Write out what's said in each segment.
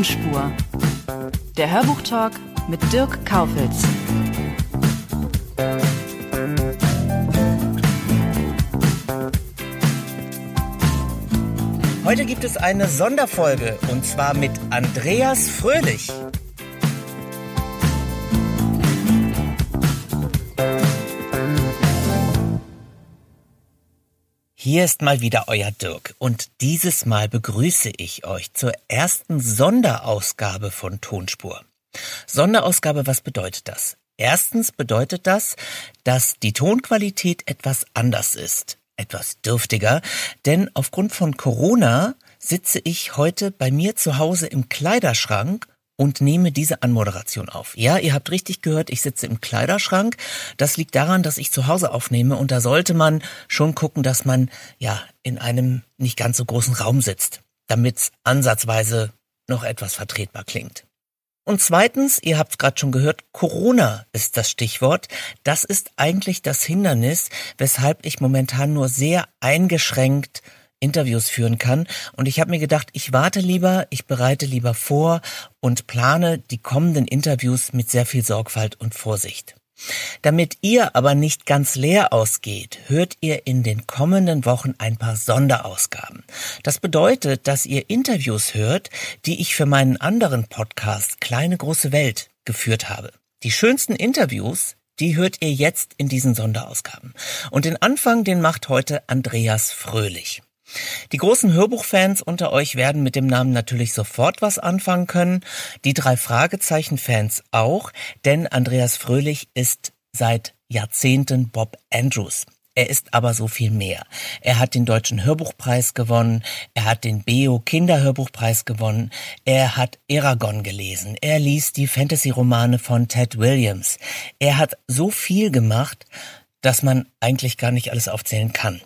Tonspur. Der Hörbuchtalk mit Dirk Kaufitz. Heute gibt es eine Sonderfolge und zwar mit Andreas Fröhlich. Hier ist mal wieder euer Dirk und dieses Mal begrüße ich euch zur ersten Sonderausgabe von Tonspur. Sonderausgabe, was bedeutet das? Erstens bedeutet das, dass die Tonqualität etwas anders ist, etwas dürftiger, denn aufgrund von Corona sitze ich heute bei mir zu Hause im Kleiderschrank und nehme diese Anmoderation auf. Ja, ihr habt richtig gehört, ich sitze im Kleiderschrank. Das liegt daran, dass ich zu Hause aufnehme und da sollte man schon gucken, dass man ja in einem nicht ganz so großen Raum sitzt, damit es ansatzweise noch etwas vertretbar klingt. Und zweitens, ihr habt gerade schon gehört, Corona ist das Stichwort. Das ist eigentlich das Hindernis, weshalb ich momentan nur sehr eingeschränkt Interviews führen kann. Und ich habe mir gedacht, ich warte lieber, ich bereite lieber vor und plane die kommenden Interviews mit sehr viel Sorgfalt und Vorsicht. Damit ihr aber nicht ganz leer ausgeht, hört ihr in den kommenden Wochen ein paar Sonderausgaben. Das bedeutet, dass ihr Interviews hört, die ich für meinen anderen Podcast Kleine große Welt geführt habe. Die schönsten Interviews, die hört ihr jetzt in diesen Sonderausgaben. Und den Anfang, den macht heute Andreas Fröhlich. Die großen Hörbuchfans unter euch werden mit dem Namen natürlich sofort was anfangen können, die drei Fragezeichen-Fans auch, denn Andreas Fröhlich ist seit Jahrzehnten Bob Andrews. Er ist aber so viel mehr. Er hat den Deutschen Hörbuchpreis gewonnen, er hat den Beo Kinderhörbuchpreis gewonnen, er hat Eragon gelesen, er liest die Fantasy-Romane von Ted Williams. Er hat so viel gemacht, dass man eigentlich gar nicht alles aufzählen kann.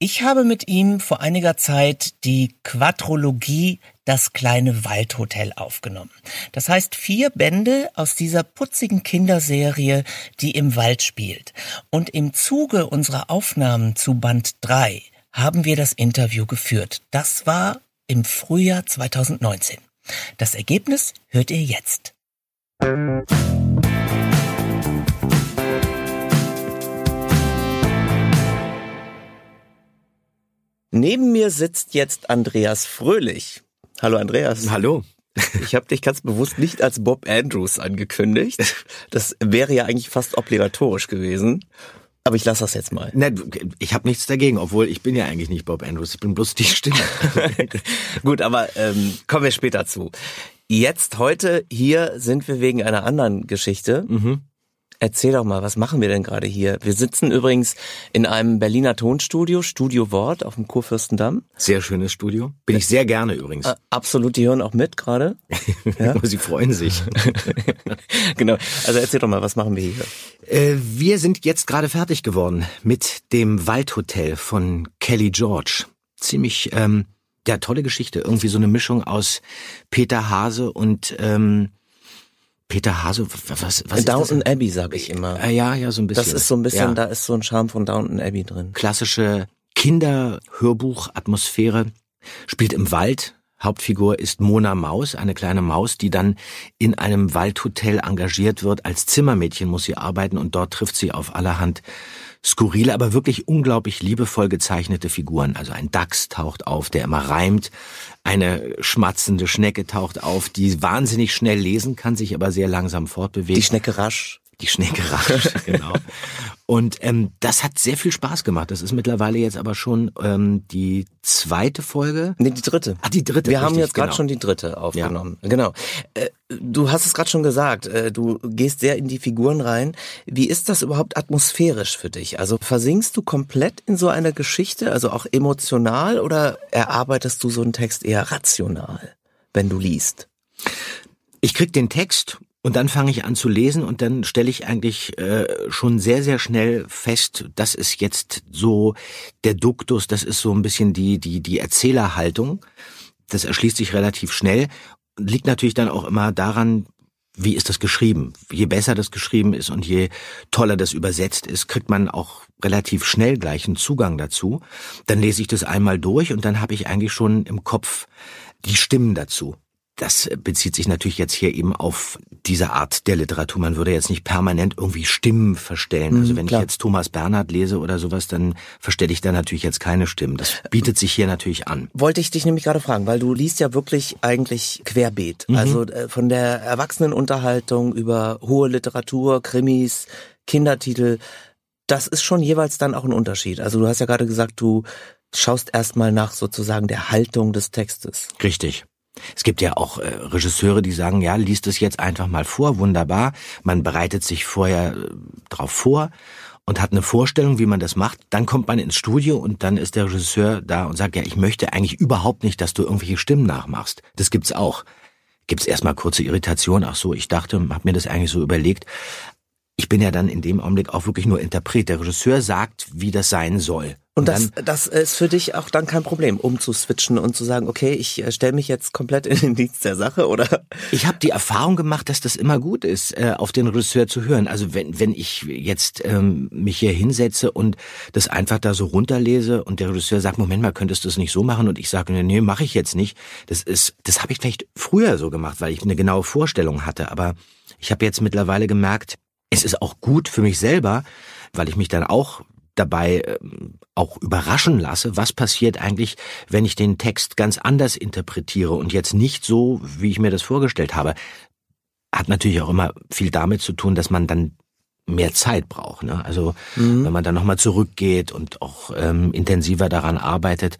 Ich habe mit ihm vor einiger Zeit die Quadrologie Das kleine Waldhotel aufgenommen. Das heißt vier Bände aus dieser putzigen Kinderserie, die im Wald spielt. Und im Zuge unserer Aufnahmen zu Band 3 haben wir das Interview geführt. Das war im Frühjahr 2019. Das Ergebnis hört ihr jetzt. Neben mir sitzt jetzt Andreas Fröhlich. Hallo Andreas. Hallo. Ich habe dich ganz bewusst nicht als Bob Andrews angekündigt. Das wäre ja eigentlich fast obligatorisch gewesen. Aber ich lasse das jetzt mal. Ne, ich habe nichts dagegen, obwohl ich bin ja eigentlich nicht Bob Andrews, ich bin bloß die Stimme. Gut, aber ähm, kommen wir später zu. Jetzt heute hier sind wir wegen einer anderen Geschichte. Mhm. Erzähl doch mal, was machen wir denn gerade hier? Wir sitzen übrigens in einem Berliner Tonstudio, Studio Wort auf dem Kurfürstendamm. Sehr schönes Studio. Bin ich sehr gerne übrigens. Äh, absolut, die hören auch mit gerade. Ja? Sie freuen sich. genau. Also erzähl doch mal, was machen wir hier? Äh, wir sind jetzt gerade fertig geworden mit dem Waldhotel von Kelly George. Ziemlich, ähm, ja, tolle Geschichte. Irgendwie so eine Mischung aus Peter Hase und ähm, Peter Hase, was, was Downton Abbey, sage ich immer. Äh, ja, ja, so ein bisschen. Das ist so ein bisschen, ja. da ist so ein Charme von Downton Abbey drin. Klassische Kinderhörbuch-Atmosphäre. Spielt im Wald. Hauptfigur ist Mona Maus, eine kleine Maus, die dann in einem Waldhotel engagiert wird. Als Zimmermädchen muss sie arbeiten und dort trifft sie auf allerhand skurrile, aber wirklich unglaublich liebevoll gezeichnete Figuren. Also ein Dachs taucht auf, der immer reimt. Eine schmatzende Schnecke taucht auf, die wahnsinnig schnell lesen kann, sich aber sehr langsam fortbewegt. Die Schnecke rasch. Die Schnecke rasch, genau. Und ähm, das hat sehr viel Spaß gemacht. Das ist mittlerweile jetzt aber schon ähm, die zweite Folge. Nee, die dritte. Ah, die dritte. Wir haben richtig, jetzt gerade genau. schon die dritte aufgenommen. Genau. Äh, du hast es gerade schon gesagt, äh, du gehst sehr in die Figuren rein. Wie ist das überhaupt atmosphärisch für dich? Also versinkst du komplett in so einer Geschichte, also auch emotional, oder erarbeitest du so einen Text eher rational, wenn du liest? Ich krieg den Text und dann fange ich an zu lesen und dann stelle ich eigentlich äh, schon sehr, sehr schnell fest, das ist jetzt so der Duktus, das ist so ein bisschen die, die, die Erzählerhaltung. Das erschließt sich relativ schnell. Liegt natürlich dann auch immer daran, wie ist das geschrieben? Je besser das geschrieben ist und je toller das übersetzt ist, kriegt man auch relativ schnell gleich einen Zugang dazu. Dann lese ich das einmal durch und dann habe ich eigentlich schon im Kopf die Stimmen dazu. Das bezieht sich natürlich jetzt hier eben auf diese Art der Literatur. Man würde jetzt nicht permanent irgendwie Stimmen verstellen. Also Mhm, wenn klar. ich jetzt Thomas Bernhard lese oder sowas, dann verstelle ich da natürlich jetzt keine Stimmen. Das bietet sich hier natürlich an. Wollte ich dich nämlich gerade fragen, weil du liest ja wirklich eigentlich querbeet. Mhm. Also äh, von der Erwachsenenunterhaltung über hohe Literatur, Krimis, Kindertitel. Das ist schon jeweils dann auch ein Unterschied. Also du hast ja gerade gesagt, du schaust erstmal nach sozusagen der Haltung des Textes. Richtig. Es gibt ja auch äh, Regisseure, die sagen, ja, liest es jetzt einfach mal vor, wunderbar. Man bereitet sich vorher äh, drauf vor und hat eine Vorstellung, wie man das macht. Dann kommt man ins Studio und dann ist der Regisseur da und sagt, ja, ich möchte eigentlich überhaupt nicht, dass du irgendwelche Stimmen nachmachst. Das gibt's auch. Gibt's erstmal kurze Irritation. Ach so, ich dachte, hab mir das eigentlich so überlegt. Ich bin ja dann in dem Augenblick auch wirklich nur Interpret. Der Regisseur sagt, wie das sein soll. Und das, dann, das ist für dich auch dann kein Problem, umzuswitchen und zu sagen, okay, ich äh, stelle mich jetzt komplett in den Dienst der Sache oder Ich habe die Erfahrung gemacht, dass das immer gut ist, äh, auf den Regisseur zu hören. Also wenn, wenn ich jetzt ähm, mich hier hinsetze und das einfach da so runterlese und der Regisseur sagt, Moment mal, könntest du das nicht so machen? Und ich sage, nee, nee mache ich jetzt nicht. Das ist, das habe ich vielleicht früher so gemacht, weil ich eine genaue Vorstellung hatte. Aber ich habe jetzt mittlerweile gemerkt, es ist auch gut für mich selber, weil ich mich dann auch dabei ähm, auch überraschen lasse, was passiert eigentlich, wenn ich den Text ganz anders interpretiere und jetzt nicht so, wie ich mir das vorgestellt habe. Hat natürlich auch immer viel damit zu tun, dass man dann mehr Zeit braucht. Ne? Also wenn man dann nochmal zurückgeht und auch ähm, intensiver daran arbeitet,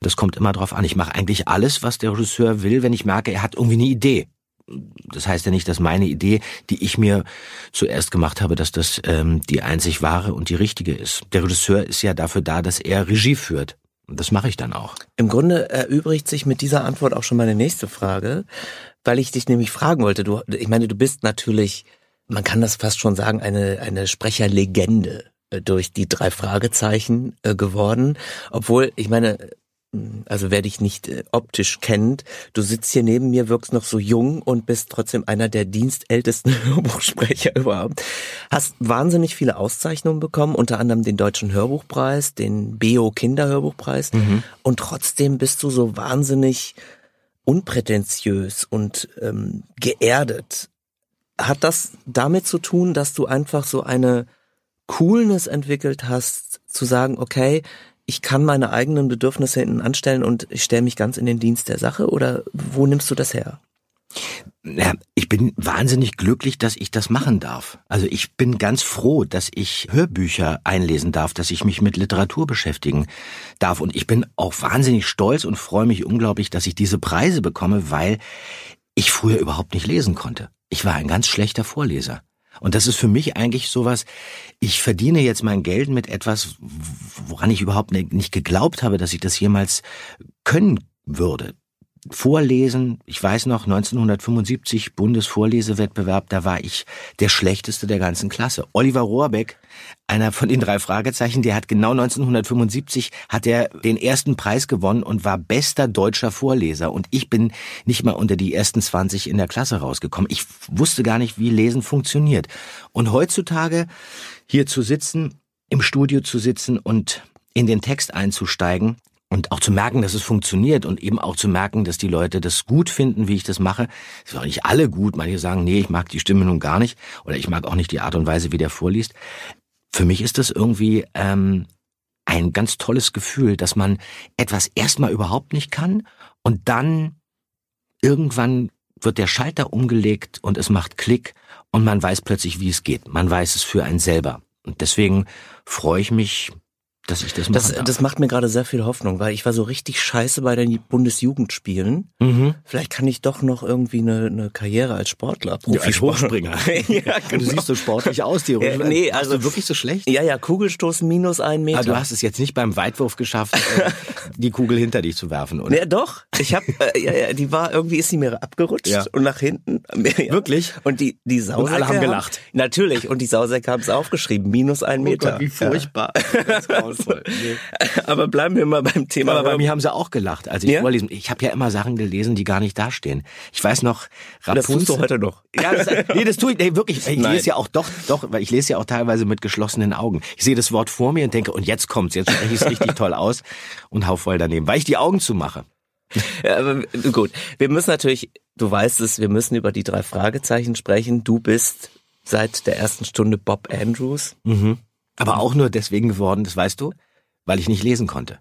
das kommt immer drauf an. Ich mache eigentlich alles, was der Regisseur will, wenn ich merke, er hat irgendwie eine Idee. Das heißt ja nicht, dass meine Idee, die ich mir zuerst gemacht habe, dass das ähm, die einzig wahre und die richtige ist. Der Regisseur ist ja dafür da, dass er Regie führt. Und das mache ich dann auch. Im Grunde erübrigt sich mit dieser Antwort auch schon meine nächste Frage, weil ich dich nämlich fragen wollte. Du, ich meine, du bist natürlich, man kann das fast schon sagen, eine, eine Sprecherlegende äh, durch die drei Fragezeichen äh, geworden. Obwohl, ich meine, also wer dich nicht äh, optisch kennt, du sitzt hier neben mir, wirkst noch so jung und bist trotzdem einer der dienstältesten Hörbuchsprecher überhaupt. Hast wahnsinnig viele Auszeichnungen bekommen, unter anderem den Deutschen Hörbuchpreis, den BO Kinderhörbuchpreis. Und trotzdem bist du so wahnsinnig unprätentiös und ähm, geerdet. Hat das damit zu tun, dass du einfach so eine Coolness entwickelt hast, zu sagen, okay, ich kann meine eigenen Bedürfnisse hinten anstellen und ich stelle mich ganz in den Dienst der Sache oder wo nimmst du das her? Ja, ich bin wahnsinnig glücklich, dass ich das machen darf. Also ich bin ganz froh, dass ich Hörbücher einlesen darf, dass ich mich mit Literatur beschäftigen darf. Und ich bin auch wahnsinnig stolz und freue mich unglaublich, dass ich diese Preise bekomme, weil ich früher überhaupt nicht lesen konnte. Ich war ein ganz schlechter Vorleser. Und das ist für mich eigentlich sowas, ich verdiene jetzt mein Geld mit etwas, woran ich überhaupt nicht geglaubt habe, dass ich das jemals können würde. Vorlesen, ich weiß noch, 1975 Bundesvorlesewettbewerb, da war ich der schlechteste der ganzen Klasse. Oliver Rohrbeck, einer von den drei Fragezeichen, der hat genau 1975 hat er den ersten Preis gewonnen und war bester deutscher Vorleser und ich bin nicht mal unter die ersten 20 in der Klasse rausgekommen. Ich wusste gar nicht, wie Lesen funktioniert. Und heutzutage hier zu sitzen, im Studio zu sitzen und in den Text einzusteigen, und auch zu merken, dass es funktioniert und eben auch zu merken, dass die Leute das gut finden, wie ich das mache. Es sind auch nicht alle gut. Manche sagen, nee, ich mag die Stimme nun gar nicht oder ich mag auch nicht die Art und Weise, wie der vorliest. Für mich ist das irgendwie ähm, ein ganz tolles Gefühl, dass man etwas erstmal überhaupt nicht kann und dann irgendwann wird der Schalter umgelegt und es macht Klick und man weiß plötzlich, wie es geht. Man weiß es für einen selber. Und deswegen freue ich mich, dass ich das mache. Das, das macht mir gerade sehr viel Hoffnung, weil ich war so richtig scheiße bei den Bundesjugendspielen. Mhm. Vielleicht kann ich doch noch irgendwie eine, eine Karriere als Sportler, Profisportspringer. ja, Du genau. siehst so sportlich aus, die Ja, nee, also du wirklich so schlecht? Ja, ja, Kugelstoß minus ein Meter. Ah, du hast es jetzt nicht beim Weitwurf geschafft, äh, die Kugel hinter dich zu werfen, oder? Ja, doch. Ich habe, äh, ja, ja, die war irgendwie ist sie mir abgerutscht Ja. und nach hinten. Ja. Wirklich? Und die die Sausäcke Und alle haben gelacht. natürlich. Und die Sausäcke haben es aufgeschrieben. Minus ein Meter. furchtbar. Das ist grauenvoll. Ja. Aber bleiben wir mal beim Thema. Aber bei mir haben sie auch gelacht, als ich Ja? vorlesen. Ich habe ja immer Sachen gelesen, die gar nicht dastehen. Ich weiß noch, das tust du heute noch. Ja, das, nee, das tue ich nee, wirklich. Ich Nein. lese ja auch doch, doch, weil ich lese ja auch teilweise mit geschlossenen Augen. Ich sehe das Wort vor mir und denke, und jetzt kommt's, jetzt spreche ich es richtig toll aus und hau voll daneben, weil ich die Augen zumache. Ja, aber gut. Wir müssen natürlich, du weißt es, wir müssen über die drei Fragezeichen sprechen. Du bist seit der ersten Stunde Bob Andrews. Mhm. Aber auch nur deswegen geworden, das weißt du, weil ich nicht lesen konnte.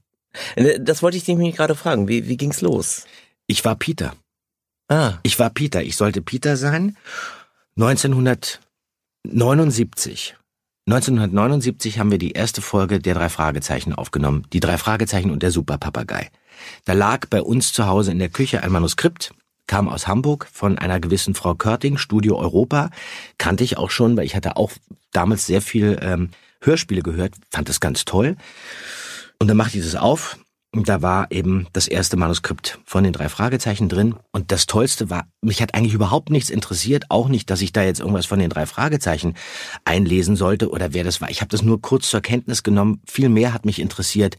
Äh, Das wollte ich dich nämlich gerade fragen. Wie, wie ging's los? Ich war Peter. Ah, Ich war Peter. Ich sollte Peter sein. 1979. 1979 haben wir die erste Folge der drei Fragezeichen aufgenommen. Die drei Fragezeichen und der Superpapagei. Da lag bei uns zu Hause in der Küche ein Manuskript, kam aus Hamburg von einer gewissen Frau Körting, Studio Europa. Kannte ich auch schon, weil ich hatte auch damals sehr viel ähm, Hörspiele gehört, fand das ganz toll. Und dann machte ich das auf und da war eben das erste Manuskript von den drei Fragezeichen drin. Und das Tollste war, mich hat eigentlich überhaupt nichts interessiert, auch nicht, dass ich da jetzt irgendwas von den drei Fragezeichen einlesen sollte oder wer das war. Ich habe das nur kurz zur Kenntnis genommen. Viel mehr hat mich interessiert.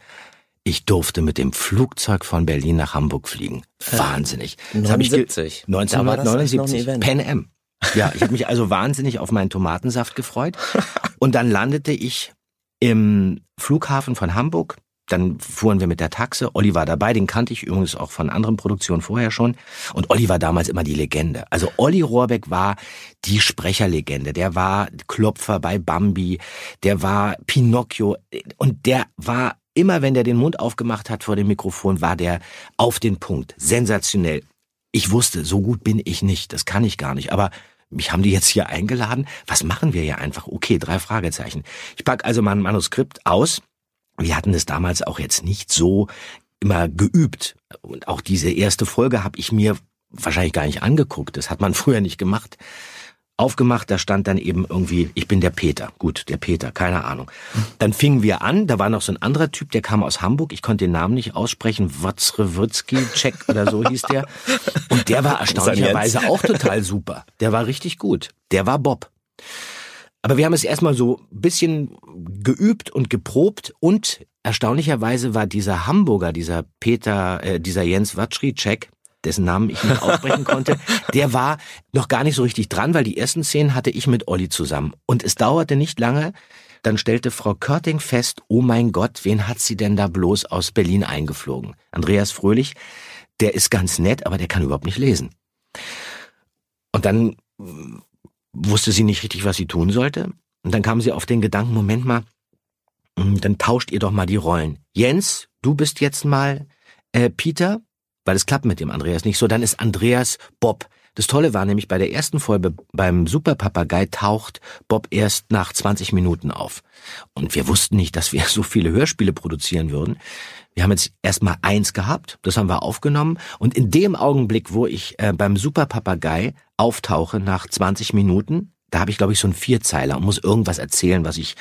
Ich durfte mit dem Flugzeug von Berlin nach Hamburg fliegen. Wahnsinnig. Ich ge- 79. Da war das eigentlich noch ein 1979. Event. Pan Am. Ja, ich habe mich also wahnsinnig auf meinen Tomatensaft gefreut. Und dann landete ich im Flughafen von Hamburg. Dann fuhren wir mit der Taxe. Olli war dabei, den kannte ich übrigens auch von anderen Produktionen vorher schon. Und Olli war damals immer die Legende. Also Olli Rohrbeck war die Sprecherlegende. Der war Klopfer bei Bambi, der war Pinocchio und der war immer, wenn der den Mund aufgemacht hat vor dem Mikrofon, war der auf den Punkt. Sensationell. Ich wusste, so gut bin ich nicht, das kann ich gar nicht. Aber mich haben die jetzt hier eingeladen. Was machen wir hier einfach? Okay, drei Fragezeichen. Ich pack also mein Manuskript aus. Wir hatten es damals auch jetzt nicht so immer geübt. Und auch diese erste Folge habe ich mir wahrscheinlich gar nicht angeguckt. Das hat man früher nicht gemacht. Aufgemacht, da stand dann eben irgendwie, ich bin der Peter. Gut, der Peter, keine Ahnung. Dann fingen wir an, da war noch so ein anderer Typ, der kam aus Hamburg, ich konnte den Namen nicht aussprechen, Watzrewutzki, Check oder so hieß der. Und der war erstaunlicherweise auch total super. Der war richtig gut. Der war Bob. Aber wir haben es erstmal so ein bisschen geübt und geprobt und erstaunlicherweise war dieser Hamburger, dieser Peter, äh, dieser Jens Watschricek, dessen Namen ich nicht aussprechen konnte, der war noch gar nicht so richtig dran, weil die ersten Szenen hatte ich mit Olli zusammen. Und es dauerte nicht lange, dann stellte Frau Körting fest, oh mein Gott, wen hat sie denn da bloß aus Berlin eingeflogen? Andreas Fröhlich, der ist ganz nett, aber der kann überhaupt nicht lesen. Und dann wusste sie nicht richtig, was sie tun sollte. Und dann kam sie auf den Gedanken, Moment mal, mm, dann tauscht ihr doch mal die Rollen. Jens, du bist jetzt mal äh, Peter, weil es klappt mit dem Andreas nicht so, dann ist Andreas Bob. Das Tolle war nämlich bei der ersten Folge beim Superpapagei taucht Bob erst nach 20 Minuten auf. Und wir wussten nicht, dass wir so viele Hörspiele produzieren würden. Wir haben jetzt erstmal eins gehabt, das haben wir aufgenommen. Und in dem Augenblick, wo ich äh, beim Superpapagei auftauche nach 20 Minuten, da habe ich, glaube ich, so einen Vierzeiler und muss irgendwas erzählen, was ich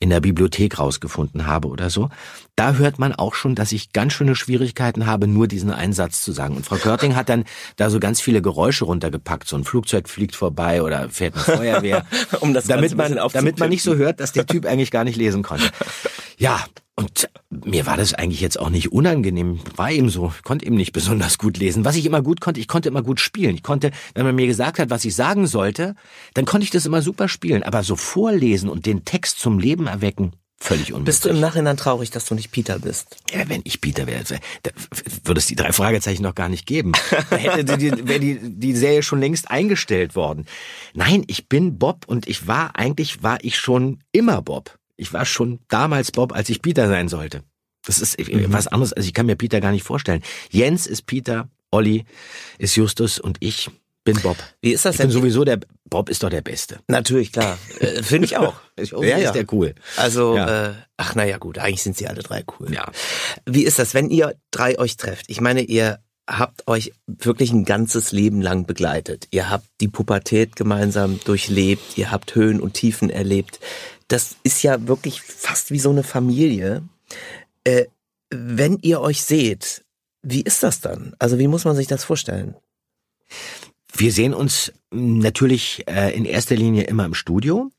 in der Bibliothek rausgefunden habe oder so. Da hört man auch schon, dass ich ganz schöne Schwierigkeiten habe, nur diesen einen Satz zu sagen. Und Frau Körting hat dann da so ganz viele Geräusche runtergepackt. So ein Flugzeug fliegt vorbei oder fährt eine Feuerwehr. Um das damit man, damit man nicht so hört, dass der Typ eigentlich gar nicht lesen konnte. Ja, und mir war das eigentlich jetzt auch nicht unangenehm. War eben so. Ich konnte eben nicht besonders gut lesen. Was ich immer gut konnte, ich konnte immer gut spielen. Ich konnte, wenn man mir gesagt hat, was ich sagen sollte, dann konnte ich das immer super spielen. Aber so vorlesen und den Text zum Leben erwecken, völlig unmöglich. Bist du im Nachhinein traurig, dass du nicht Peter bist? Ja, wenn ich Peter wäre, würde es die drei Fragezeichen noch gar nicht geben. Da hätte die, wäre die, die Serie schon längst eingestellt worden. Nein, ich bin Bob und ich war, eigentlich war ich schon immer Bob. Ich war schon damals Bob, als ich Peter sein sollte. Das ist Mhm. was anderes, also ich kann mir Peter gar nicht vorstellen. Jens ist Peter, Olli ist Justus und ich bin Bob. Wie ist das ich denn? bin sowieso der, Bob ist doch der Beste. Natürlich, klar. Äh, Finde ich auch. ja, ist der cool. Also, Ja. äh, ach naja gut, eigentlich sind sie alle drei cool. Ja. Wie ist das, wenn ihr drei euch trefft? Ich meine, ihr habt euch wirklich ein ganzes Leben lang begleitet. Ihr habt die Pubertät gemeinsam durchlebt, ihr habt Höhen und Tiefen erlebt. Das ist ja wirklich fast wie so eine Familie. Äh, wenn ihr euch seht, wie ist das dann? Also wie muss man sich das vorstellen? Wir sehen uns natürlich äh, in erster Linie immer im Studio.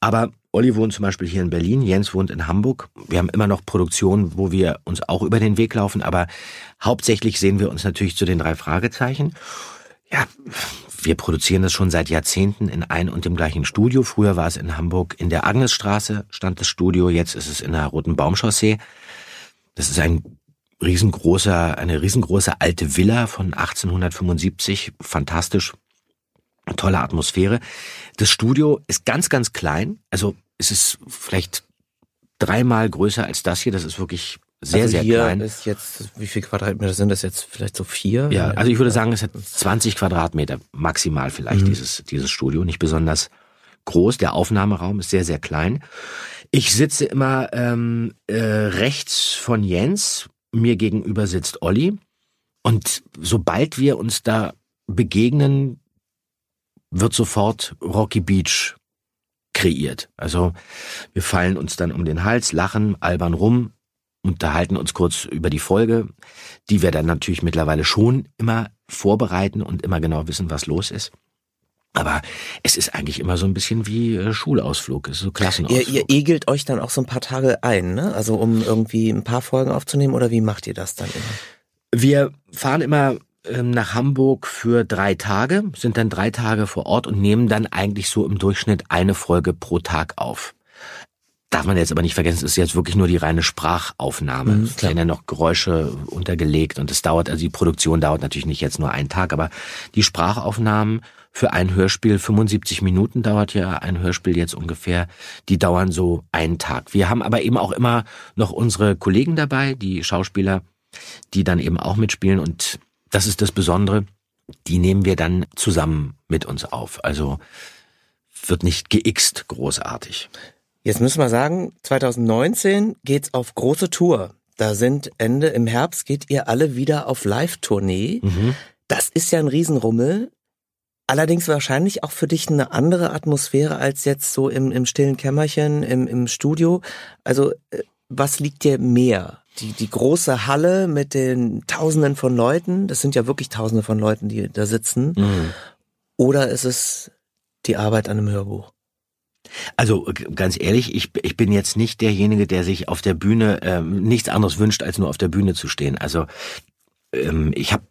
Aber Olli wohnt zum Beispiel hier in Berlin, Jens wohnt in Hamburg. Wir haben immer noch Produktionen, wo wir uns auch über den Weg laufen, aber hauptsächlich sehen wir uns natürlich zu den drei Fragezeichen. Ja, wir produzieren das schon seit Jahrzehnten in ein und dem gleichen Studio. Früher war es in Hamburg in der Agnesstraße stand das Studio, jetzt ist es in der Roten Baumchaussee. Das ist ein riesengroßer, eine riesengroße alte Villa von 1875, fantastisch, tolle Atmosphäre. Das Studio ist ganz, ganz klein, also es ist vielleicht dreimal größer als das hier, das ist wirklich sehr, also sehr klein. ist jetzt, wie viel Quadratmeter sind das jetzt? Vielleicht so vier? Ja, also ich würde sagen, es hat 20 Quadratmeter maximal vielleicht Mhm. dieses dieses Studio, nicht besonders groß. Der Aufnahmeraum ist sehr sehr klein. Ich sitze immer ähm, äh, rechts von Jens, mir gegenüber sitzt Olli und sobald wir uns da begegnen, wird sofort Rocky Beach kreiert. Also wir fallen uns dann um den Hals, lachen, albern rum, unterhalten uns kurz über die Folge, die wir dann natürlich mittlerweile schon immer vorbereiten und immer genau wissen, was los ist. Aber es ist eigentlich immer so ein bisschen wie äh, Schulausflug, es ist so Ihr, Klassenausflug. ihr egelt euch dann auch so ein paar Tage ein, ne? Also um irgendwie ein paar Folgen aufzunehmen oder wie macht ihr das dann immer? Wir fahren immer ähm, nach Hamburg für drei Tage, sind dann drei Tage vor Ort und nehmen dann eigentlich so im Durchschnitt eine Folge pro Tag auf. Darf man jetzt aber nicht vergessen, es ist jetzt wirklich nur die reine Sprachaufnahme. Mhm, es werden ja noch Geräusche untergelegt und es dauert, also die Produktion dauert natürlich nicht jetzt nur einen Tag, aber die Sprachaufnahmen für ein Hörspiel, 75 Minuten dauert ja ein Hörspiel jetzt ungefähr, die dauern so einen Tag. Wir haben aber eben auch immer noch unsere Kollegen dabei, die Schauspieler, die dann eben auch mitspielen und das ist das Besondere, die nehmen wir dann zusammen mit uns auf. Also wird nicht geixt großartig. Jetzt müssen wir sagen, 2019 geht's auf große Tour. Da sind Ende im Herbst geht ihr alle wieder auf Live-Tournee. Mhm. Das ist ja ein Riesenrummel. Allerdings wahrscheinlich auch für dich eine andere Atmosphäre als jetzt so im, im stillen Kämmerchen, im, im Studio. Also, äh, was liegt dir mehr? Die, die große Halle mit den Tausenden von Leuten, das sind ja wirklich Tausende von Leuten, die da sitzen. Mhm. Oder ist es die Arbeit an einem Hörbuch? Also g- ganz ehrlich, ich, ich bin jetzt nicht derjenige, der sich auf der Bühne ähm, nichts anderes wünscht, als nur auf der Bühne zu stehen. Also ähm, ich habe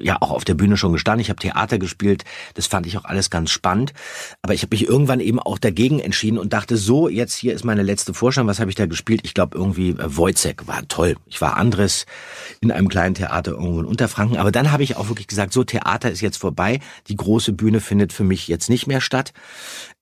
ja auch auf der Bühne schon gestanden, ich habe Theater gespielt, das fand ich auch alles ganz spannend, aber ich habe mich irgendwann eben auch dagegen entschieden und dachte, so, jetzt hier ist meine letzte Vorstellung, was habe ich da gespielt? Ich glaube irgendwie äh, Wojcek war toll. Ich war Andres in einem kleinen Theater irgendwo in Unterfranken, aber dann habe ich auch wirklich gesagt, so Theater ist jetzt vorbei, die große Bühne findet für mich jetzt nicht mehr statt.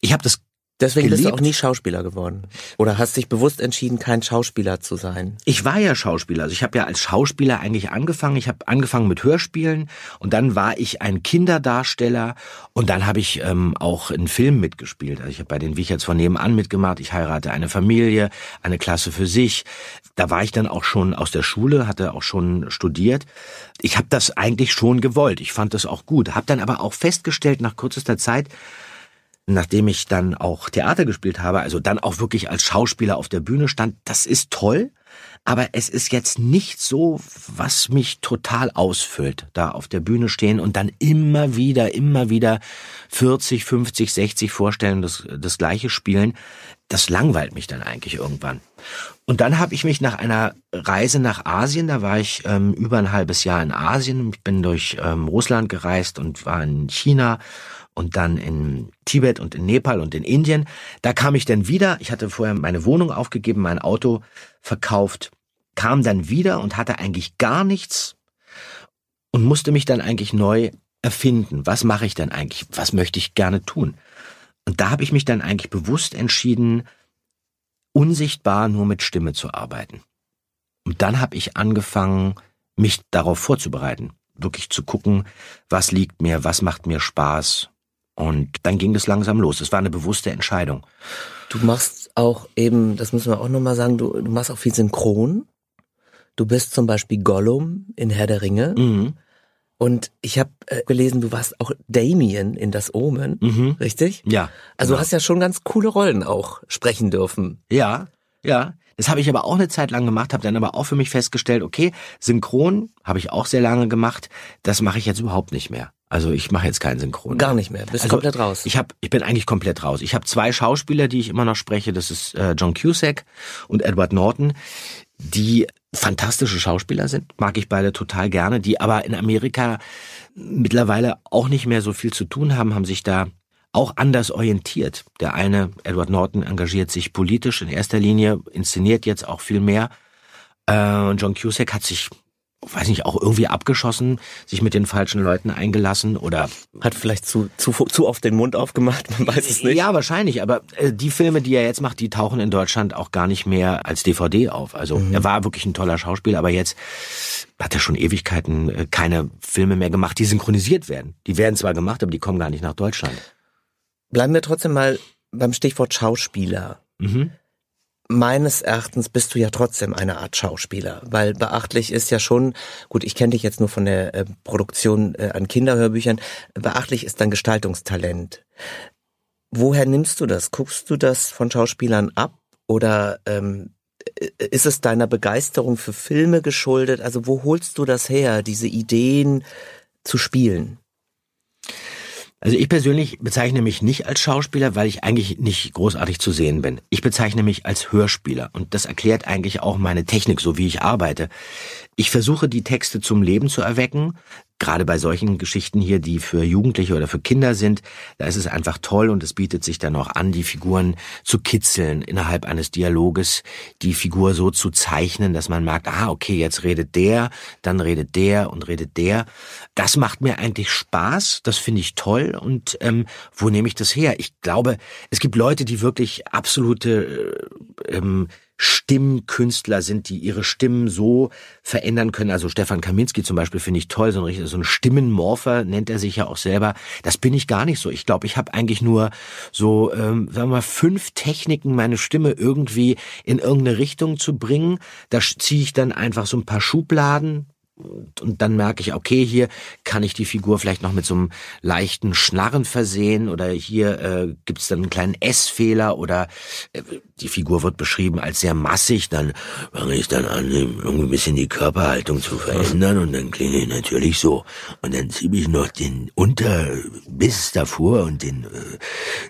Ich habe das Deswegen bist du geliebt. auch nie Schauspieler geworden. Oder hast dich bewusst entschieden, kein Schauspieler zu sein? Ich war ja Schauspieler. Also ich habe ja als Schauspieler eigentlich angefangen. Ich habe angefangen mit Hörspielen und dann war ich ein Kinderdarsteller und dann habe ich ähm, auch in Filmen mitgespielt. Also ich habe bei den Wicherts von nebenan mitgemacht. Ich heirate eine Familie, eine Klasse für sich. Da war ich dann auch schon aus der Schule, hatte auch schon studiert. Ich habe das eigentlich schon gewollt. Ich fand das auch gut. Habe dann aber auch festgestellt nach kürzester Zeit, nachdem ich dann auch Theater gespielt habe, also dann auch wirklich als Schauspieler auf der Bühne stand, das ist toll, aber es ist jetzt nicht so, was mich total ausfüllt, da auf der Bühne stehen und dann immer wieder, immer wieder 40, 50, 60 Vorstellungen das, das gleiche spielen. Das langweilt mich dann eigentlich irgendwann. Und dann habe ich mich nach einer Reise nach Asien, da war ich ähm, über ein halbes Jahr in Asien, ich bin durch ähm, Russland gereist und war in China und dann in Tibet und in Nepal und in Indien. Da kam ich dann wieder, ich hatte vorher meine Wohnung aufgegeben, mein Auto verkauft, kam dann wieder und hatte eigentlich gar nichts und musste mich dann eigentlich neu erfinden. Was mache ich denn eigentlich? Was möchte ich gerne tun? Und da habe ich mich dann eigentlich bewusst entschieden, unsichtbar nur mit Stimme zu arbeiten. Und dann habe ich angefangen, mich darauf vorzubereiten. wirklich zu gucken, was liegt mir, was macht mir Spaß. Und dann ging das langsam los. Es war eine bewusste Entscheidung. Du machst auch eben, das müssen wir auch nochmal sagen, du, du machst auch viel Synchron. Du bist zum Beispiel Gollum in Herr der Ringe. Mhm. Und ich habe äh, gelesen, du warst auch Damien in Das Omen, Mhm. richtig? Ja. Also genau. du hast ja schon ganz coole Rollen auch sprechen dürfen. Ja, ja. Das habe ich aber auch eine Zeit lang gemacht, habe dann aber auch für mich festgestellt, okay, Synchron habe ich auch sehr lange gemacht, das mache ich jetzt überhaupt nicht mehr. Also ich mache jetzt keinen Synchron. Gar nicht mehr, bist Also, komplett raus. Ich habe, ich bin eigentlich komplett raus. Ich habe zwei Schauspieler, die ich immer noch spreche. Das ist äh, John Cusack und Edward Norton, die fantastische Schauspieler sind. Mag ich beide total gerne. Die aber in Amerika mittlerweile auch nicht mehr so viel zu tun haben, haben sich da auch anders orientiert. Der eine, Edward Norton, engagiert sich politisch in erster Linie, inszeniert jetzt auch viel mehr. Äh, und John Cusack hat sich, weiß nicht, auch irgendwie abgeschossen, sich mit den falschen Leuten eingelassen oder Hat vielleicht zu, zu, zu oft den Mund aufgemacht, man weiß es nicht. ja, wahrscheinlich, aber äh, die Filme, die er jetzt macht, die tauchen in Deutschland auch gar nicht mehr als DVD auf. Also Mhm. er war wirklich ein toller Schauspieler, aber jetzt hat er schon Ewigkeiten äh, keine Filme mehr gemacht, die synchronisiert werden. Die werden zwar gemacht, aber die kommen gar nicht nach Deutschland. Bleiben wir trotzdem mal beim Stichwort Schauspieler. Mhm. Meines Erachtens bist du ja trotzdem eine Art Schauspieler, weil beachtlich ist ja schon, gut, ich kenne dich jetzt nur von der äh, Produktion äh, an Kinderhörbüchern, beachtlich ist dein Gestaltungstalent. Woher nimmst du das? Guckst du das von Schauspielern ab oder ähm, äh, ist es deiner Begeisterung für Filme geschuldet? Also wo holst du das her, diese Ideen zu spielen? Also ich persönlich bezeichne mich nicht als Schauspieler, weil ich eigentlich nicht großartig zu sehen bin. Ich bezeichne mich als Hörspieler und das erklärt eigentlich auch meine Technik, so wie ich arbeite. Ich versuche die Texte zum Leben zu erwecken. Gerade bei solchen Geschichten hier, die für Jugendliche oder für Kinder sind, da ist es einfach toll und es bietet sich dann auch an, die Figuren zu kitzeln innerhalb eines Dialoges, die Figur so zu zeichnen, dass man merkt, ah, okay, jetzt redet der, dann redet der und redet der. Das macht mir eigentlich Spaß, das finde ich toll und ähm, wo nehme ich das her? Ich glaube, es gibt Leute, die wirklich absolute äh, ähm, Stimmkünstler sind, die ihre Stimmen so verändern können. Also Stefan Kaminski zum Beispiel finde ich toll, so ein, so ein Stimmenmorpher nennt er sich ja auch selber. Das bin ich gar nicht so. Ich glaube, ich habe eigentlich nur so, ähm, sagen wir mal, fünf Techniken, meine Stimme irgendwie in irgendeine Richtung zu bringen. Da ziehe ich dann einfach so ein paar Schubladen, und, und dann merke ich, okay, hier kann ich die Figur vielleicht noch mit so einem leichten Schnarren versehen oder hier äh, gibt es dann einen kleinen S-Fehler oder äh, die Figur wird beschrieben als sehr massig, dann fange ich dann an, irgendwie ein bisschen die Körperhaltung zu verändern und dann klinge ich natürlich so. Und dann ziehe ich noch den Unterbiss davor und den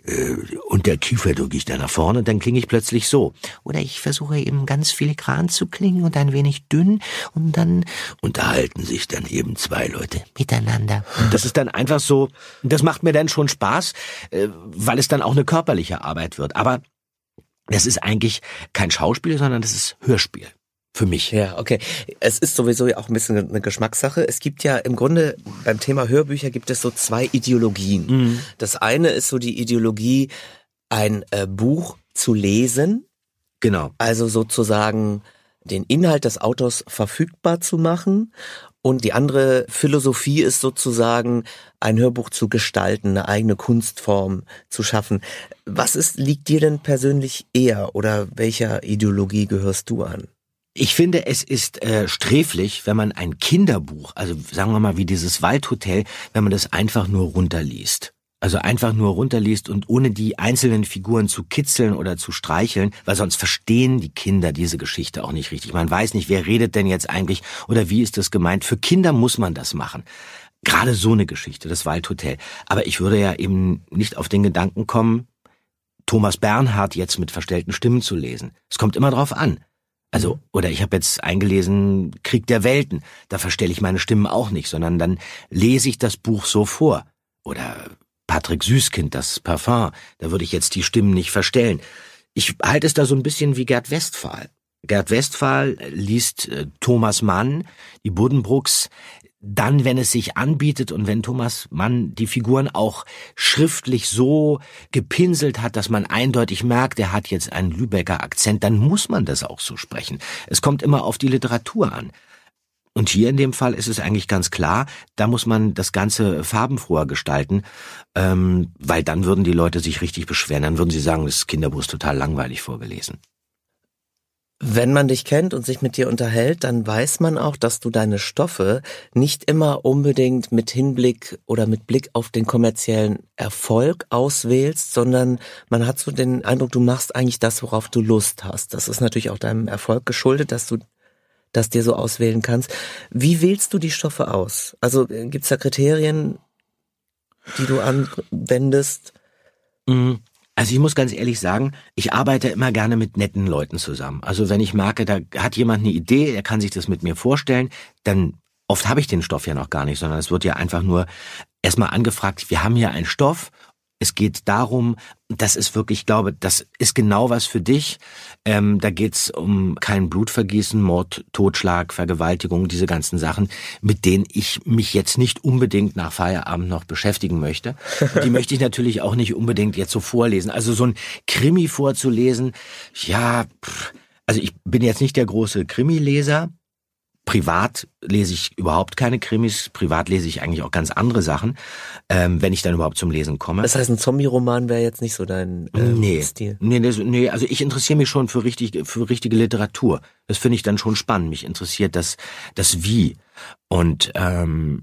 äh, äh, Unterkiefer drücke ich da nach vorne und dann klinge ich plötzlich so. Oder ich versuche eben ganz filigran zu klingen und ein wenig dünn und dann unterhalten sich dann eben zwei Leute miteinander. Das ist dann einfach so, das macht mir dann schon Spaß, äh, weil es dann auch eine körperliche Arbeit wird. Aber das ist eigentlich kein Schauspiel, sondern das ist Hörspiel. Für mich. Ja, okay. Es ist sowieso auch ein bisschen eine Geschmackssache. Es gibt ja im Grunde beim Thema Hörbücher gibt es so zwei Ideologien. Mhm. Das eine ist so die Ideologie, ein äh, Buch zu lesen, Genau. also sozusagen den Inhalt des Autors verfügbar zu machen. Und die andere Philosophie ist sozusagen, ein Hörbuch zu gestalten, eine eigene Kunstform zu schaffen. Was ist, liegt dir denn persönlich eher oder welcher Ideologie gehörst du an? Ich finde, es ist äh, sträflich, wenn man ein Kinderbuch, also sagen wir mal wie dieses Waldhotel, wenn man das einfach nur runterliest. Also einfach nur runterliest und ohne die einzelnen Figuren zu kitzeln oder zu streicheln, weil sonst verstehen die Kinder diese Geschichte auch nicht richtig. Man weiß nicht, wer redet denn jetzt eigentlich oder wie ist das gemeint. Für Kinder muss man das machen. Gerade so eine Geschichte, das Waldhotel. Aber ich würde ja eben nicht auf den Gedanken kommen, Thomas Bernhard jetzt mit verstellten Stimmen zu lesen. Es kommt immer drauf an. Also, oder ich habe jetzt eingelesen Krieg der Welten. Da verstelle ich meine Stimmen auch nicht, sondern dann lese ich das Buch so vor. Oder Patrick Süßkind, das Parfum. Da würde ich jetzt die Stimmen nicht verstellen. Ich halte es da so ein bisschen wie Gerd Westphal. Gerd Westphal liest äh, Thomas Mann, die Buddenbrooks, dann, wenn es sich anbietet und wenn Thomas Mann die Figuren auch schriftlich so gepinselt hat, dass man eindeutig merkt, er hat jetzt einen Lübecker Akzent, dann muss man das auch so sprechen. Es kommt immer auf die Literatur an. Und hier in dem Fall ist es eigentlich ganz klar, da muss man das Ganze farbenfroher gestalten, ähm, weil dann würden die Leute sich richtig beschweren, dann würden sie sagen, das Kinderbuch ist total langweilig vorgelesen. Wenn man dich kennt und sich mit dir unterhält, dann weiß man auch, dass du deine Stoffe nicht immer unbedingt mit Hinblick oder mit Blick auf den kommerziellen Erfolg auswählst, sondern man hat so den Eindruck, du machst eigentlich das, worauf du Lust hast. Das ist natürlich auch deinem Erfolg geschuldet, dass du das dir so auswählen kannst. Wie wählst du die Stoffe aus? Also äh, gibt's da Kriterien, die du anwendest? Mhm. Also ich muss ganz ehrlich sagen, ich arbeite immer gerne mit netten Leuten zusammen. Also wenn ich merke, da hat jemand eine Idee, er kann sich das mit mir vorstellen, dann oft habe ich den Stoff ja noch gar nicht, sondern es wird ja einfach nur erstmal angefragt, wir haben hier einen Stoff es geht darum, das ist wirklich, ich glaube, das ist genau was für dich. Ähm, da geht's um kein Blutvergießen, Mord, Totschlag, Vergewaltigung, diese ganzen Sachen, mit denen ich mich jetzt nicht unbedingt nach Feierabend noch beschäftigen möchte. die möchte ich natürlich auch nicht unbedingt jetzt so vorlesen. Also so ein Krimi vorzulesen, ja, pff, also ich bin jetzt nicht der große Krimileser, Privat lese ich überhaupt keine Krimis, privat lese ich eigentlich auch ganz andere Sachen, ähm, wenn ich dann überhaupt zum Lesen komme. Das heißt, ein Zombie-Roman wäre jetzt nicht so dein äh, nee, Stil? Nee, nee, nee, also ich interessiere mich schon für, richtig, für richtige Literatur. Das finde ich dann schon spannend. Mich interessiert das, das Wie. Und ähm,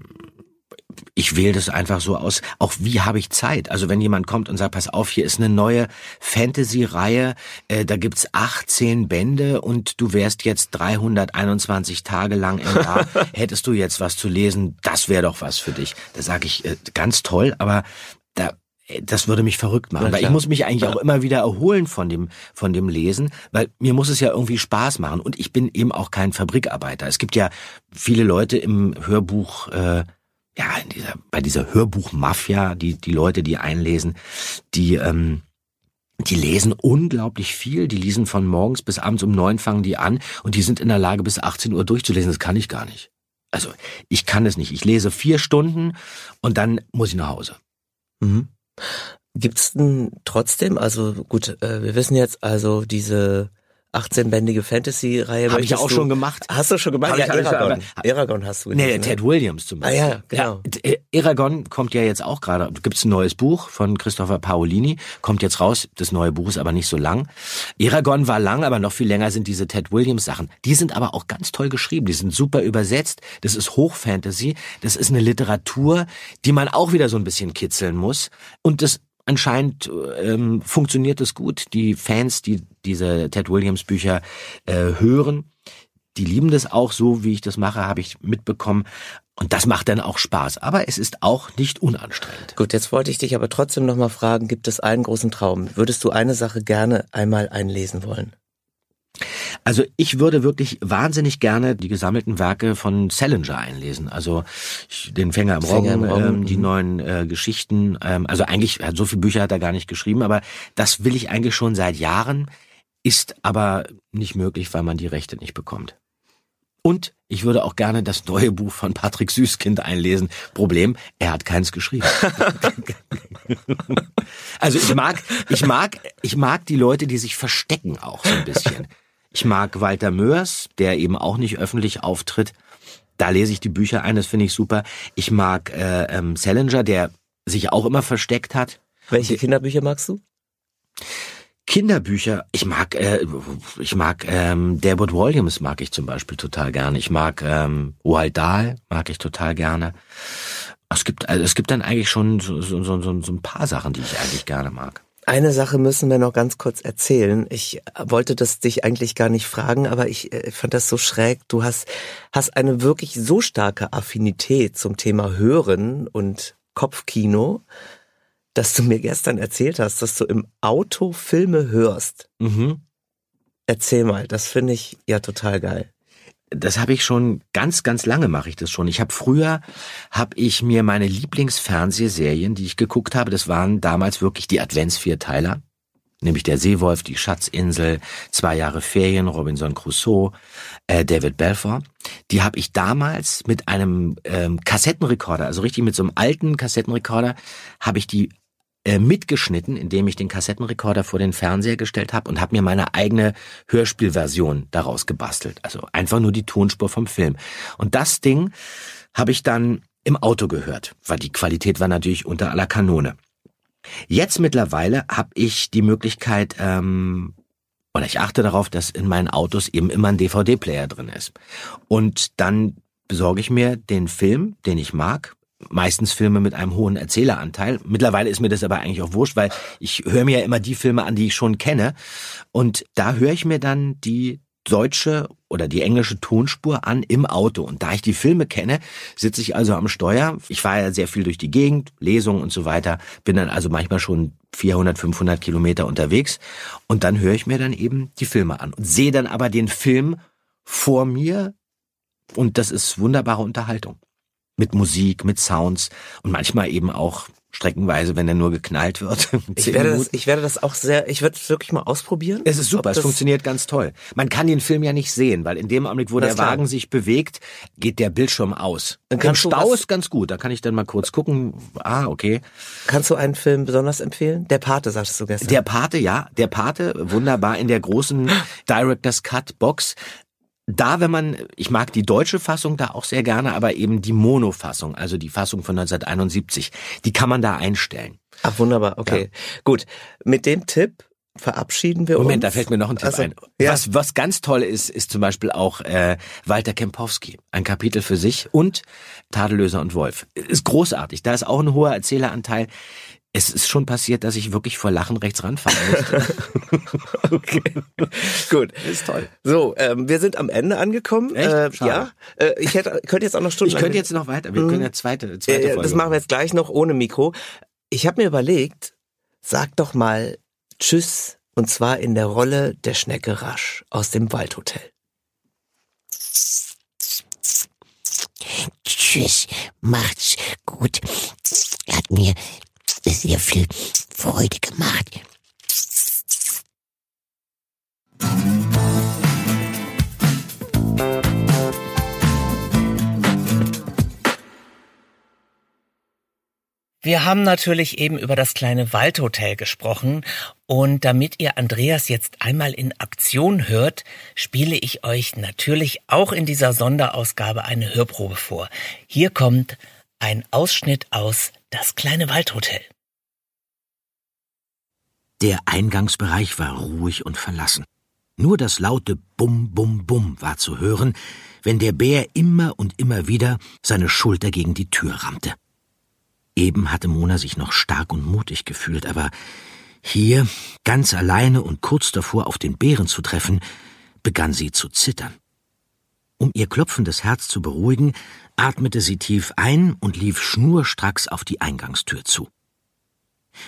ich wähle das einfach so aus. Auch wie habe ich Zeit? Also wenn jemand kommt und sagt, pass auf, hier ist eine neue Fantasy-Reihe, äh, da gibt's 18 Bände und du wärst jetzt 321 Tage lang im Jahr, hättest du jetzt was zu lesen, das wäre doch was für dich. Da sage ich, äh, ganz toll, aber da äh, das würde mich verrückt machen, weil ich muss mich eigentlich auch immer wieder erholen von dem von dem Lesen, weil mir muss es ja irgendwie Spaß machen und ich bin eben auch kein Fabrikarbeiter. Es gibt ja viele Leute im Hörbuch äh, ja, in dieser, bei dieser Hörbuchmafia, die, die Leute, die einlesen, die, ähm, die lesen unglaublich viel. Die lesen von morgens bis abends um neun fangen die an und die sind in der Lage, bis 18 Uhr durchzulesen. Das kann ich gar nicht. Also, ich kann es nicht. Ich lese vier Stunden und dann muss ich nach Hause. Mhm. Gibt's denn trotzdem, also gut, äh, wir wissen jetzt also diese 18-bändige Fantasy-Reihe. Habe ich ja auch du, schon gemacht. Hast du schon gemacht? Hab ja, Eragon. Ich, Eragon hast du Nee, gelesen, Ted ne? Williams zum Beispiel. Ah ja, genau. Ja, Eragon kommt ja jetzt auch gerade. Gibt's ein neues Buch von Christopher Paolini. Kommt jetzt raus. Das neue Buch ist aber nicht so lang. Eragon war lang, aber noch viel länger sind diese Ted Williams Sachen. Die sind aber auch ganz toll geschrieben. Die sind super übersetzt. Das ist Hochfantasy. Das ist eine Literatur, die man auch wieder so ein bisschen kitzeln muss. Und das anscheinend ähm, funktioniert es gut. Die Fans, die diese Ted Williams Bücher äh, hören, die lieben das auch so, wie ich das mache, habe ich mitbekommen. Und das macht dann auch Spaß. Aber es ist auch nicht unanstrengend. Gut, jetzt wollte ich dich aber trotzdem nochmal fragen, gibt es einen großen Traum? Würdest du eine Sache gerne einmal einlesen wollen? Also ich würde wirklich wahnsinnig gerne die gesammelten Werke von Salinger einlesen. Also ich, den Fänger im Fänger Roggen, im Roggen, ähm, die mhm. neuen äh, Geschichten. Ähm, also eigentlich, hat so viele Bücher hat er gar nicht geschrieben, aber das will ich eigentlich schon seit Jahren, ist aber nicht möglich, weil man die Rechte nicht bekommt. Und ich würde auch gerne das neue Buch von Patrick Süßkind einlesen. Problem, er hat keins geschrieben. also ich mag, ich mag, ich mag die Leute, die sich verstecken auch so ein bisschen. Ich mag Walter Mörs, der eben auch nicht öffentlich auftritt. Da lese ich die Bücher ein, das finde ich super. Ich mag äh, ähm, Salinger, der sich auch immer versteckt hat. Welche Kinderbücher magst du? Kinderbücher, ich mag, äh, ich mag ähm, Derbot Williams mag ich zum Beispiel total gerne. Ich mag ähm, Roald Dahl mag ich total gerne. Es gibt, also es gibt dann eigentlich schon so, so, so so ein paar Sachen, die ich eigentlich gerne mag. Eine Sache müssen wir noch ganz kurz erzählen. Ich wollte das dich eigentlich gar nicht fragen, aber ich äh, fand das so schräg. Du hast, hast eine wirklich so starke Affinität zum Thema Hören und Kopfkino, dass du mir gestern erzählt hast, dass du im Auto Filme hörst. Mhm. Erzähl mal, das finde ich ja total geil. Das habe ich schon ganz, ganz lange mache ich das schon. Ich habe früher habe ich mir meine Lieblingsfernsehserien, die ich geguckt habe, das waren damals wirklich die Adventsvierteiler, nämlich der Seewolf, die Schatzinsel, zwei Jahre Ferien, Robinson Crusoe, äh, David Balfour. Die habe ich damals mit einem ähm, Kassettenrekorder, also richtig mit so einem alten Kassettenrekorder, habe ich die äh, mitgeschnitten, indem ich den Kassettenrekorder vor den Fernseher gestellt habe und habe mir meine eigene Hörspielversion daraus gebastelt. Also einfach nur die Tonspur vom Film. Und das Ding habe ich dann im Auto gehört, weil die Qualität war natürlich unter aller Kanone. Jetzt mittlerweile habe ich die Möglichkeit, ähm, oder ich achte darauf, dass in meinen Autos eben immer ein DVD-Player drin ist. Und dann besorge ich mir den Film, den ich mag, meistens Filme mit einem hohen Erzähleranteil. Mittlerweile ist mir das aber eigentlich auch wurscht, weil ich höre mir ja immer die Filme an, die ich schon kenne. Und da höre ich mir dann die deutsche oder die englische Tonspur an im Auto. Und da ich die Filme kenne, sitze ich also am Steuer. Ich fahre ja sehr viel durch die Gegend, Lesungen und so weiter. Bin dann also manchmal schon 400, 500 Kilometer unterwegs. Und dann höre ich mir dann eben die Filme an und sehe dann aber den Film vor mir. Und das ist wunderbare Unterhaltung mit Musik, mit Sounds und manchmal eben auch streckenweise, wenn er nur geknallt wird. ich werde, das, ich werde das auch sehr, ich werde es wirklich mal ausprobieren. Es ist super, es funktioniert ganz toll. Man kann den Film ja nicht sehen, weil in dem Augenblick, wo der klar. Wagen sich bewegt, geht der Bildschirm aus. Dann Im Stau ist ganz gut, da kann ich dann mal kurz gucken. Ah, okay. Kannst du einen Film besonders empfehlen? Der Pate, sagtest du gestern. Der Pate, ja, der Pate, wunderbar in der großen Director's Cut Box da, wenn man, ich mag die deutsche Fassung da auch sehr gerne, aber eben die Mono-Fassung, also die Fassung von 1971, die kann man da einstellen. Ach, wunderbar, okay. Ja. Gut, mit dem Tipp verabschieden wir Moment, uns. Moment, da fällt mir noch ein Tipp also, ein. Ja. Was, was ganz toll ist, ist zum Beispiel auch äh, Walter Kempowski, ein Kapitel für sich und Tadellöser und Wolf. Ist großartig, da ist auch ein hoher Erzähleranteil. Es ist schon passiert, dass ich wirklich vor Lachen rechts ranfahren musste. okay, gut. Ist toll. So, ähm, wir sind am Ende angekommen. Echt? Äh, ja. Äh, ich hätte, könnte jetzt auch noch Stunden. Ich könnte jetzt noch weiter. Wir können ja zweite, zweite Folge. Das machen wir jetzt gleich noch ohne Mikro. Ich habe mir überlegt, sag doch mal Tschüss und zwar in der Rolle der Schnecke Rasch aus dem Waldhotel. Tschüss, macht's gut. Hat mir sehr viel Freude gemacht. Wir haben natürlich eben über das kleine Waldhotel gesprochen und damit ihr Andreas jetzt einmal in Aktion hört, spiele ich euch natürlich auch in dieser Sonderausgabe eine Hörprobe vor. Hier kommt ein Ausschnitt aus Das kleine Waldhotel. Der Eingangsbereich war ruhig und verlassen. Nur das laute Bum, Bum, Bum war zu hören, wenn der Bär immer und immer wieder seine Schulter gegen die Tür rammte. Eben hatte Mona sich noch stark und mutig gefühlt, aber hier, ganz alleine und kurz davor auf den Bären zu treffen, begann sie zu zittern. Um ihr klopfendes Herz zu beruhigen, atmete sie tief ein und lief schnurstracks auf die Eingangstür zu.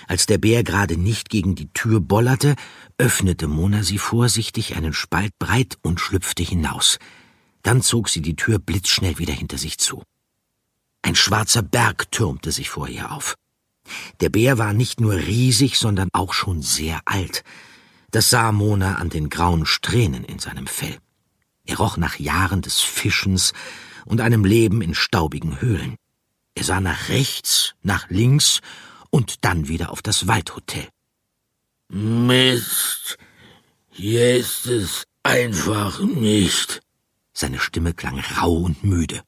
Als der Bär gerade nicht gegen die Tür bollerte, öffnete Mona sie vorsichtig einen Spalt breit und schlüpfte hinaus. Dann zog sie die Tür blitzschnell wieder hinter sich zu. Ein schwarzer Berg türmte sich vor ihr auf. Der Bär war nicht nur riesig, sondern auch schon sehr alt. Das sah Mona an den grauen Strähnen in seinem Fell. Er roch nach Jahren des Fischens und einem Leben in staubigen Höhlen. Er sah nach rechts, nach links und dann wieder auf das Waldhotel. Mist, hier ist es einfach nicht. Seine Stimme klang rau und müde.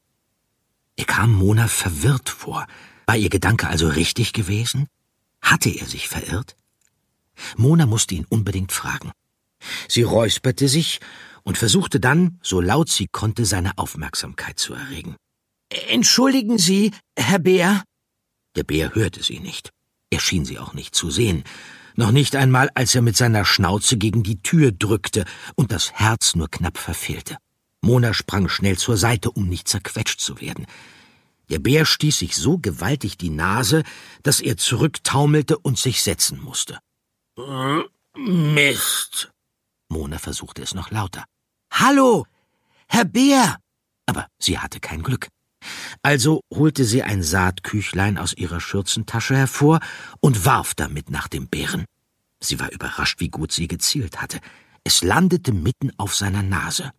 Er kam Mona verwirrt vor. War ihr Gedanke also richtig gewesen? Hatte er sich verirrt? Mona musste ihn unbedingt fragen. Sie räusperte sich und versuchte dann, so laut sie konnte, seine Aufmerksamkeit zu erregen. Entschuldigen Sie, Herr Bär? Der Bär hörte sie nicht. Er schien sie auch nicht zu sehen, noch nicht einmal, als er mit seiner Schnauze gegen die Tür drückte und das Herz nur knapp verfehlte. Mona sprang schnell zur Seite, um nicht zerquetscht zu werden. Der Bär stieß sich so gewaltig die Nase, dass er zurücktaumelte und sich setzen musste. Mist. Mona versuchte es noch lauter. Hallo, Herr Bär! Aber sie hatte kein Glück. Also holte sie ein Saatküchlein aus ihrer Schürzentasche hervor und warf damit nach dem Bären. Sie war überrascht, wie gut sie gezielt hatte. Es landete mitten auf seiner Nase.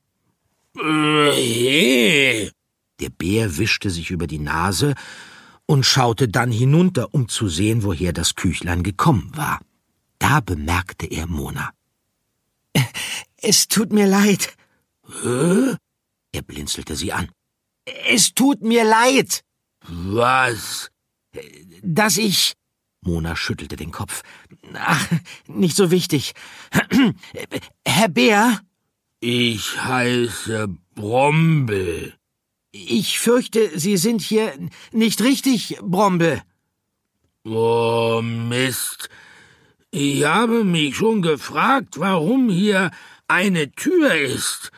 Der Bär wischte sich über die Nase und schaute dann hinunter, um zu sehen, woher das Küchlein gekommen war. Da bemerkte er Mona. Es tut mir leid. Hä? Er blinzelte sie an. Es tut mir leid. Was? Dass ich. Mona schüttelte den Kopf. Ach, nicht so wichtig. Herr Bär? Ich heiße Brombel. Ich fürchte, Sie sind hier nicht richtig, Brombe. Oh, Mist. Ich habe mich schon gefragt, warum hier eine Tür ist.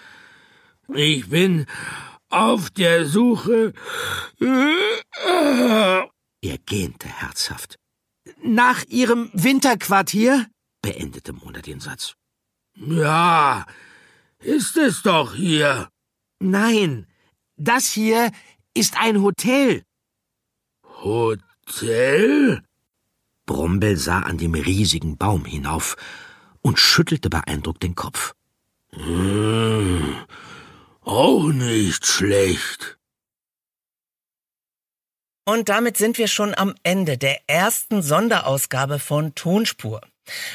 Ich bin auf der Suche. Er gähnte herzhaft. Nach Ihrem Winterquartier? beendete Mona den Satz. Ja, ist es doch hier. Nein, das hier ist ein Hotel. Hotel? Brombel sah an dem riesigen Baum hinauf und schüttelte beeindruckt den Kopf. Hm, auch nicht schlecht. Und damit sind wir schon am Ende der ersten Sonderausgabe von Tonspur.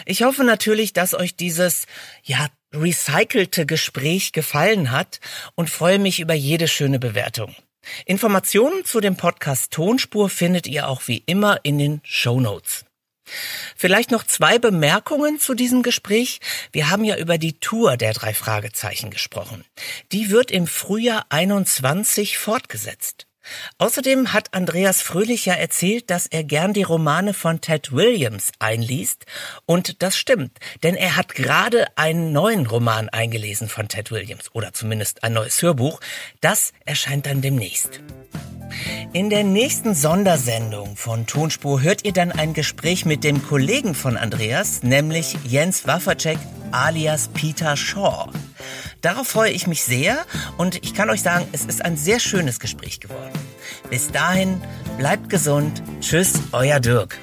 Ich hoffe natürlich, dass euch dieses, ja, recycelte Gespräch gefallen hat und freue mich über jede schöne Bewertung. Informationen zu dem Podcast Tonspur findet ihr auch wie immer in den Show Notes. Vielleicht noch zwei Bemerkungen zu diesem Gespräch. Wir haben ja über die Tour der drei Fragezeichen gesprochen. Die wird im Frühjahr 21 fortgesetzt. Außerdem hat Andreas Fröhlich ja erzählt, dass er gern die Romane von Ted Williams einliest. Und das stimmt, denn er hat gerade einen neuen Roman eingelesen von Ted Williams oder zumindest ein neues Hörbuch. Das erscheint dann demnächst. In der nächsten Sondersendung von Tonspur hört ihr dann ein Gespräch mit dem Kollegen von Andreas, nämlich Jens Wafferczek alias Peter Shaw. Darauf freue ich mich sehr und ich kann euch sagen, es ist ein sehr schönes Gespräch geworden. Bis dahin, bleibt gesund. Tschüss, euer Dirk.